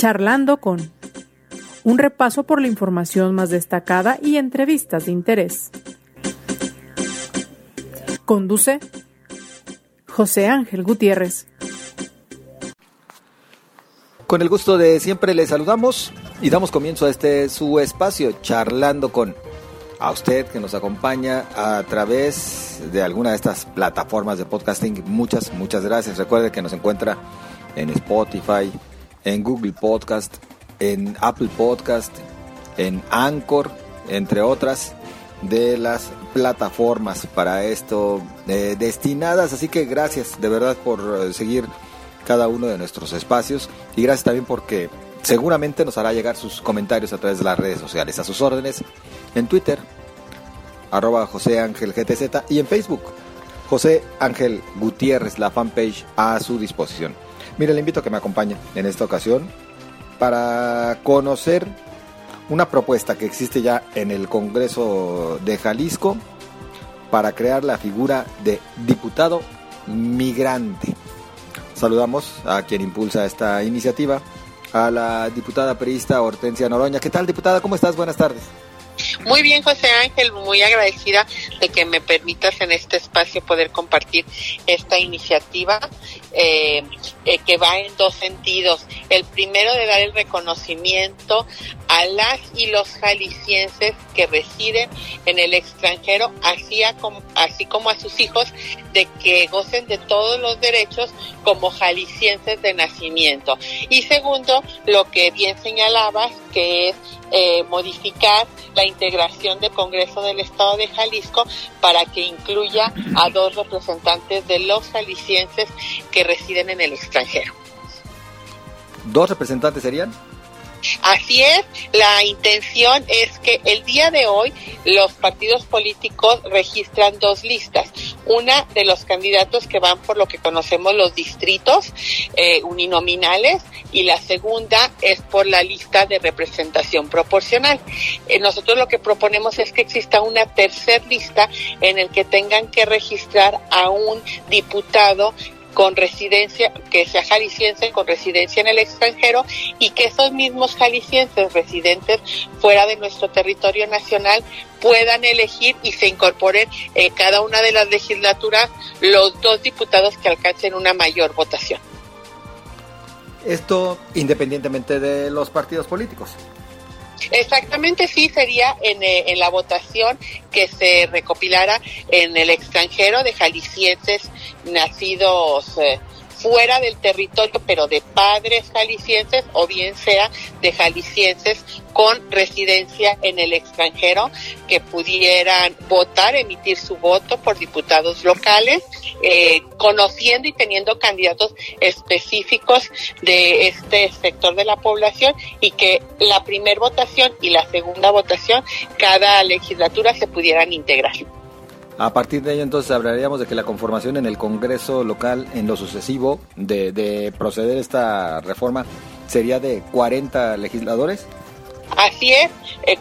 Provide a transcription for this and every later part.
Charlando con un repaso por la información más destacada y entrevistas de interés. Conduce José Ángel Gutiérrez. Con el gusto de siempre le saludamos y damos comienzo a este su espacio, charlando con a usted que nos acompaña a través de alguna de estas plataformas de podcasting. Muchas, muchas gracias. Recuerde que nos encuentra en Spotify, en Google Podcast, en Apple Podcast, en Anchor, entre otras de las plataformas para esto eh, destinadas. Así que gracias de verdad por eh, seguir cada uno de nuestros espacios y gracias también porque seguramente nos hará llegar sus comentarios a través de las redes sociales, a sus órdenes, en Twitter, arroba José Ángel GTZ y en Facebook, José Ángel Gutiérrez, la fanpage a su disposición. Mire, le invito a que me acompañe en esta ocasión para conocer una propuesta que existe ya en el Congreso de Jalisco para crear la figura de diputado migrante. Saludamos a quien impulsa esta iniciativa, a la diputada periodista Hortensia Noroña. ¿Qué tal, diputada? ¿Cómo estás? Buenas tardes. Muy bien, José Ángel, muy agradecida de que me permitas en este espacio poder compartir esta iniciativa eh, eh, que va en dos sentidos. El primero de dar el reconocimiento a las y los jaliscienses que residen en el extranjero, así, como, así como a sus hijos, de que gocen de todos los derechos como jaliscienses de nacimiento. Y segundo, lo que bien señalabas, que es eh, modificar la integración del Congreso del Estado de Jalisco para que incluya a dos representantes de los jaliscienses que residen en el extranjero. ¿Dos representantes serían? Así es, la intención es que el día de hoy los partidos políticos registran dos listas. Una de los candidatos que van por lo que conocemos los distritos eh, uninominales y la segunda es por la lista de representación proporcional. Eh, nosotros lo que proponemos es que exista una tercer lista en el que tengan que registrar a un diputado con residencia, que sea jalisciense con residencia en el extranjero y que esos mismos jaliscienses residentes fuera de nuestro territorio nacional puedan elegir y se incorporen en cada una de las legislaturas los dos diputados que alcancen una mayor votación. Esto independientemente de los partidos políticos. Exactamente, sí, sería en, eh, en, la votación que se recopilara en el extranjero de jaliscienses nacidos eh, fuera del territorio, pero de padres jaliscienses o bien sea de jaliscienses con residencia en el extranjero que pudieran votar, emitir su voto por diputados locales, eh, conociendo y teniendo candidatos específicos de este sector de la población y que la primera votación y la segunda votación cada legislatura se pudieran integrar. A partir de ello entonces hablaríamos de que la conformación en el Congreso local en lo sucesivo de, de proceder esta reforma sería de 40 legisladores. Así es,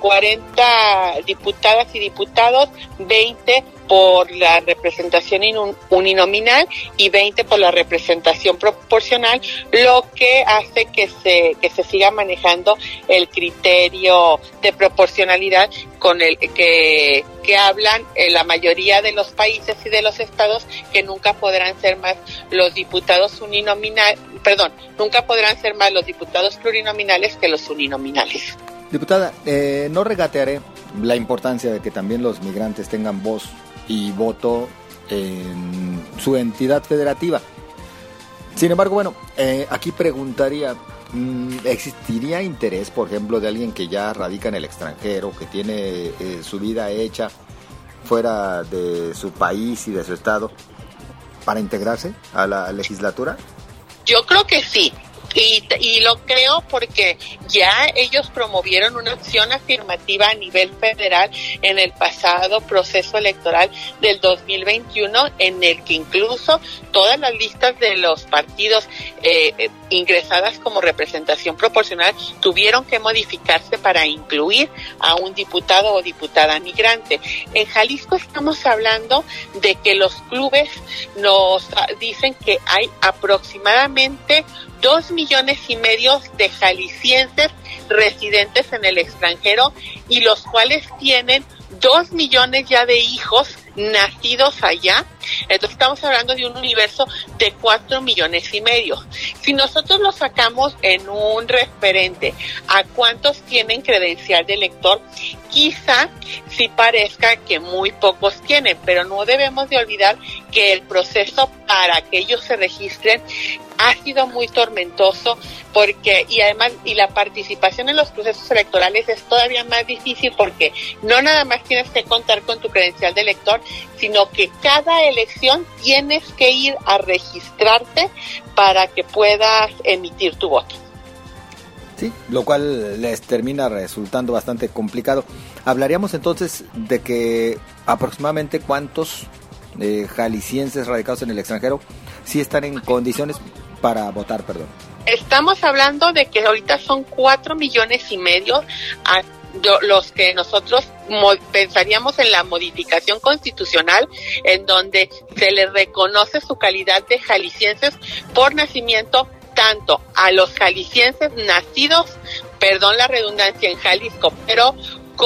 40 eh, diputadas y diputados, 20 por la representación uninominal y 20 por la representación proporcional, lo que hace que se, que se siga manejando el criterio de proporcionalidad con el que, que hablan eh, la mayoría de los países y de los estados que nunca podrán ser más los diputados uninominales, perdón, nunca podrán ser más los diputados plurinominales que los uninominales. Diputada, eh, no regatearé la importancia de que también los migrantes tengan voz y voto en su entidad federativa. Sin embargo, bueno, eh, aquí preguntaría, mm, ¿existiría interés, por ejemplo, de alguien que ya radica en el extranjero, que tiene eh, su vida hecha fuera de su país y de su estado, para integrarse a la legislatura? Yo creo que sí. Y, y, lo creo porque ya ellos promovieron una acción afirmativa a nivel federal en el pasado proceso electoral del 2021 en el que incluso todas las listas de los partidos eh, eh, ingresadas como representación proporcional tuvieron que modificarse para incluir a un diputado o diputada migrante. En Jalisco estamos hablando de que los clubes nos dicen que hay aproximadamente dos millones y medio de jaliscienses residentes en el extranjero y los cuales tienen dos millones ya de hijos nacidos allá. Entonces estamos hablando de un universo de cuatro millones y medio. Si nosotros lo sacamos en un referente a cuántos tienen credencial de elector, quizá sí parezca que muy pocos tienen, pero no debemos de olvidar que el proceso para que ellos se registren ha sido muy tormentoso porque y además y la participación en los procesos electorales es todavía más difícil porque no nada más tienes que contar con tu credencial de elector, sino que cada elección tienes que ir a registrarte para que puedas emitir tu voto. Sí, lo cual les termina resultando bastante complicado. Hablaríamos entonces de que aproximadamente cuántos eh, jaliscienses radicados en el extranjero sí están en condiciones para votar, perdón. Estamos hablando de que ahorita son cuatro millones y medio a los que nosotros pensaríamos en la modificación constitucional en donde se les reconoce su calidad de jaliscienses por nacimiento tanto a los jaliscienses nacidos, perdón la redundancia, en Jalisco, pero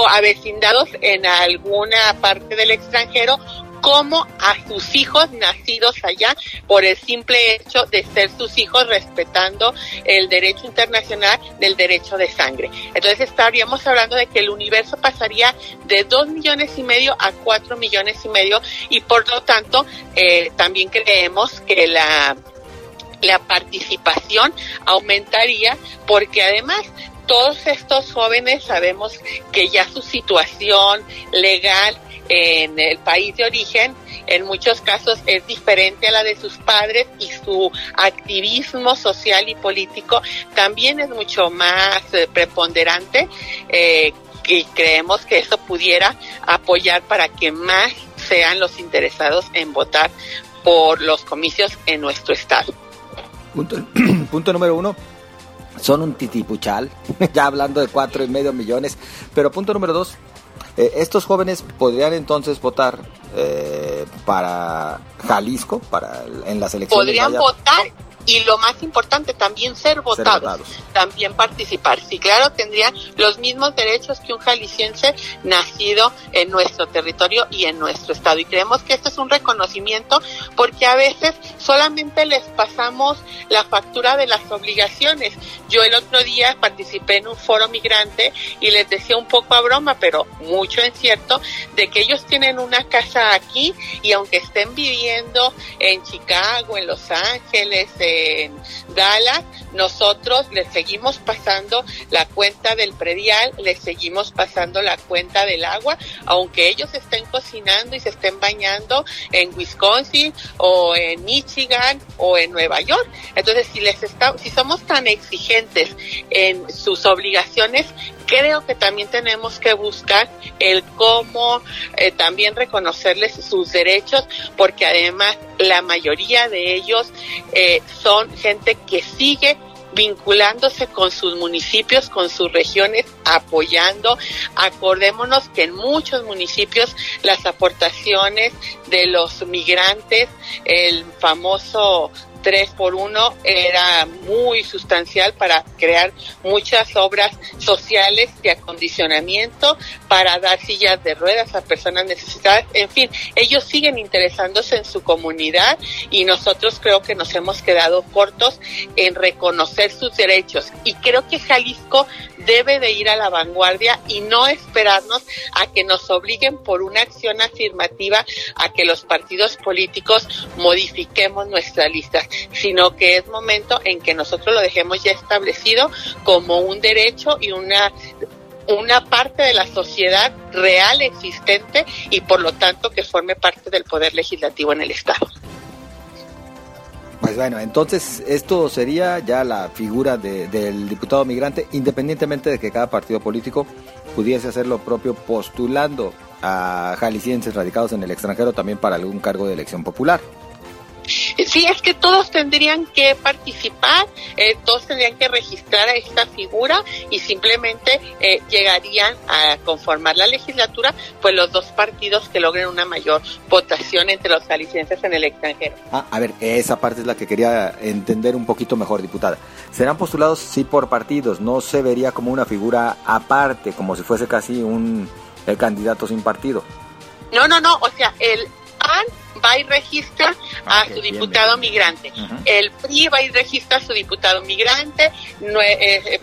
avecindados en alguna parte del extranjero como a sus hijos nacidos allá por el simple hecho de ser sus hijos respetando el derecho internacional del derecho de sangre. Entonces estaríamos hablando de que el universo pasaría de dos millones y medio a cuatro millones y medio y por lo tanto eh, también creemos que la la participación aumentaría porque además todos estos jóvenes sabemos que ya su situación legal en el país de origen en muchos casos es diferente a la de sus padres y su activismo social y político también es mucho más eh, preponderante eh, y creemos que eso pudiera apoyar para que más sean los interesados en votar por los comicios en nuestro estado. Punto, punto número uno, son un titipuchal, ya hablando de cuatro y medio millones, pero punto número dos, eh, estos jóvenes podrían entonces votar eh, para Jalisco, para en las elecciones. Podrían votar y lo más importante también ser votados, también participar. Sí, claro, tendrían los mismos derechos que un jalisciense nacido en nuestro territorio y en nuestro estado. Y creemos que esto es un reconocimiento porque a veces solamente les pasamos la factura de las obligaciones. Yo el otro día participé en un foro migrante y les decía un poco a broma, pero mucho en cierto, de que ellos tienen una casa aquí y aunque estén viviendo en Chicago, en Los Ángeles, en Dallas, nosotros les seguimos pasando la cuenta del predial, les seguimos pasando la cuenta del agua, aunque ellos estén cocinando y se estén bañando en Wisconsin o en Michigan o en Nueva York. Entonces, si les está, si somos tan exigentes en sus obligaciones, creo que también tenemos que buscar el cómo eh, también reconocerles sus derechos, porque además la mayoría de ellos eh, son gente que sigue vinculándose con sus municipios, con sus regiones, apoyando. Acordémonos que en muchos municipios las aportaciones de los migrantes, el famoso 3 por 1 era muy sustancial para crear muchas obras sociales de acondicionamiento, para dar sillas de ruedas a personas necesitadas. En fin, ellos siguen interesándose en su comunidad y nosotros creo que nos hemos quedado cortos en reconocer sus derechos. Y creo que Jalisco debe de ir a la vanguardia y no esperarnos a que nos obliguen por una acción afirmativa a que los partidos políticos modifiquemos nuestras listas sino que es momento en que nosotros lo dejemos ya establecido como un derecho y una una parte de la sociedad real existente y por lo tanto que forme parte del poder legislativo en el Estado. Pues bueno, entonces esto sería ya la figura del diputado migrante, independientemente de que cada partido político pudiese hacer lo propio postulando a jaliscienses radicados en el extranjero también para algún cargo de elección popular. Sí, es que todos tendrían que participar, eh, todos tendrían que registrar a esta figura y simplemente eh, llegarían a conformar la legislatura, pues los dos partidos que logren una mayor votación entre los jaliscienses en el extranjero. Ah, a ver, esa parte es la que quería entender un poquito mejor, diputada. Serán postulados sí por partidos, no se vería como una figura aparte, como si fuese casi un el candidato sin partido. No, no, no, o sea, el PAN va y registra a su diputado migrante. El PRI va y registra a su diputado migrante.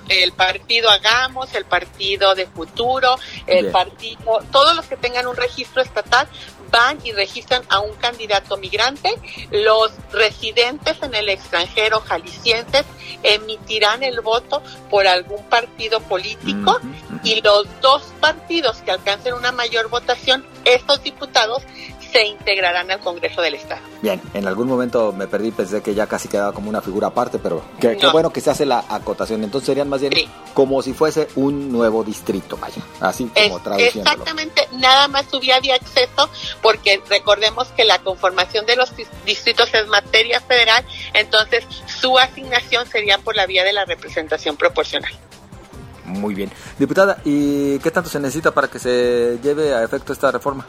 El partido Hagamos, el partido de Futuro, el partido, todos los que tengan un registro estatal van y registran a un candidato migrante. Los residentes en el extranjero jaliscienses emitirán el voto por algún partido político y los dos partidos que alcancen una mayor votación, estos diputados se integrarán al Congreso del Estado. Bien, en algún momento me perdí, pensé que ya casi quedaba como una figura aparte, pero qué, bueno que se hace la acotación. Entonces serían más bien como si fuese un nuevo distrito, vaya, así como traduciéndolo. Exactamente, nada más hubiera de acceso, porque recordemos que la conformación de los distritos es materia federal, entonces su asignación sería por la vía de la representación proporcional. Muy bien. Diputada, ¿y qué tanto se necesita para que se lleve a efecto esta reforma?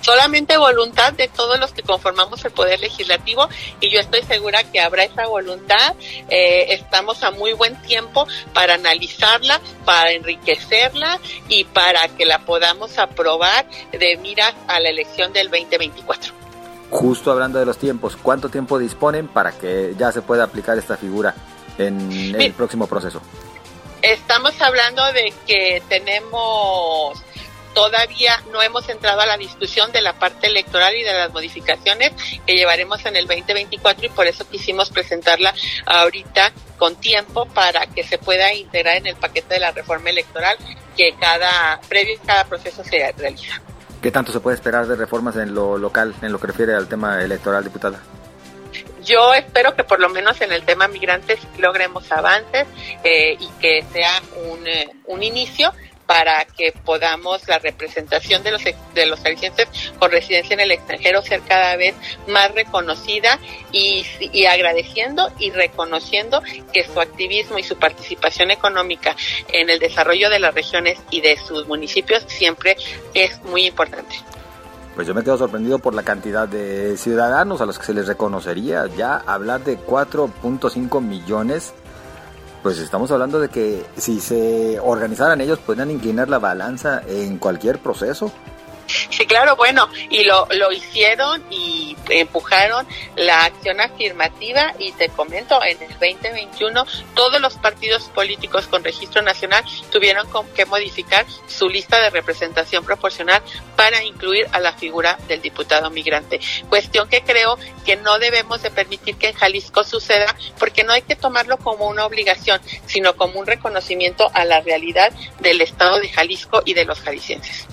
Solamente voluntad de todos los que conformamos el Poder Legislativo y yo estoy segura que habrá esa voluntad. Eh, estamos a muy buen tiempo para analizarla, para enriquecerla y para que la podamos aprobar de miras a la elección del 2024. Justo hablando de los tiempos, ¿cuánto tiempo disponen para que ya se pueda aplicar esta figura en el próximo proceso? Estamos hablando de que tenemos todavía no hemos entrado a la discusión de la parte electoral y de las modificaciones que llevaremos en el 2024 y por eso quisimos presentarla ahorita con tiempo para que se pueda integrar en el paquete de la reforma electoral que cada previo cada proceso se realiza. ¿Qué tanto se puede esperar de reformas en lo local, en lo que refiere al tema electoral, diputada? yo espero que por lo menos en el tema migrantes logremos avances eh, y que sea un, eh, un inicio para que podamos la representación de los de los con residencia en el extranjero ser cada vez más reconocida y, y agradeciendo y reconociendo que su activismo y su participación económica en el desarrollo de las regiones y de sus municipios siempre es muy importante. Pues yo me quedo sorprendido por la cantidad de ciudadanos a los que se les reconocería. Ya hablar de 4.5 millones pues estamos hablando de que si se organizaran ellos podrían inclinar la balanza en cualquier proceso. Sí, claro, bueno, y lo, lo hicieron y empujaron la acción afirmativa y te comento, en el 2021 todos los partidos políticos con registro nacional tuvieron que modificar su lista de representación proporcional para incluir a la figura del diputado migrante. Cuestión que creo que no debemos de permitir que en Jalisco suceda porque no hay que tomarlo como una obligación, sino como un reconocimiento a la realidad del Estado de Jalisco y de los jaliscienses.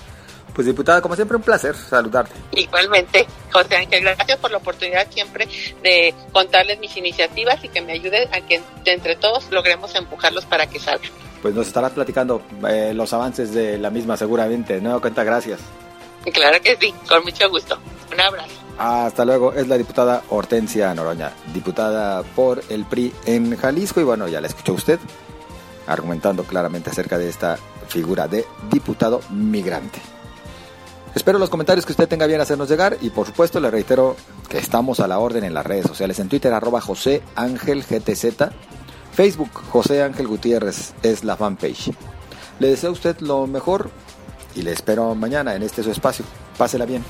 Pues diputada, como siempre, un placer saludarte. Igualmente, José Ángel, gracias por la oportunidad siempre de contarles mis iniciativas y que me ayude a que entre todos logremos empujarlos para que salgan. Pues nos estarás platicando eh, los avances de la misma seguramente. No cuenta, gracias. Claro que sí, con mucho gusto. Un abrazo. Hasta luego, es la diputada Hortensia Noroña, diputada por el PRI en Jalisco y bueno, ya la escuchó usted argumentando claramente acerca de esta figura de diputado migrante. Espero los comentarios que usted tenga bien hacernos llegar y por supuesto le reitero que estamos a la orden en las redes sociales, en Twitter arroba José Ángel GTZ, Facebook José Ángel Gutiérrez es la fanpage. Le deseo a usted lo mejor y le espero mañana en este su espacio. Pásela bien.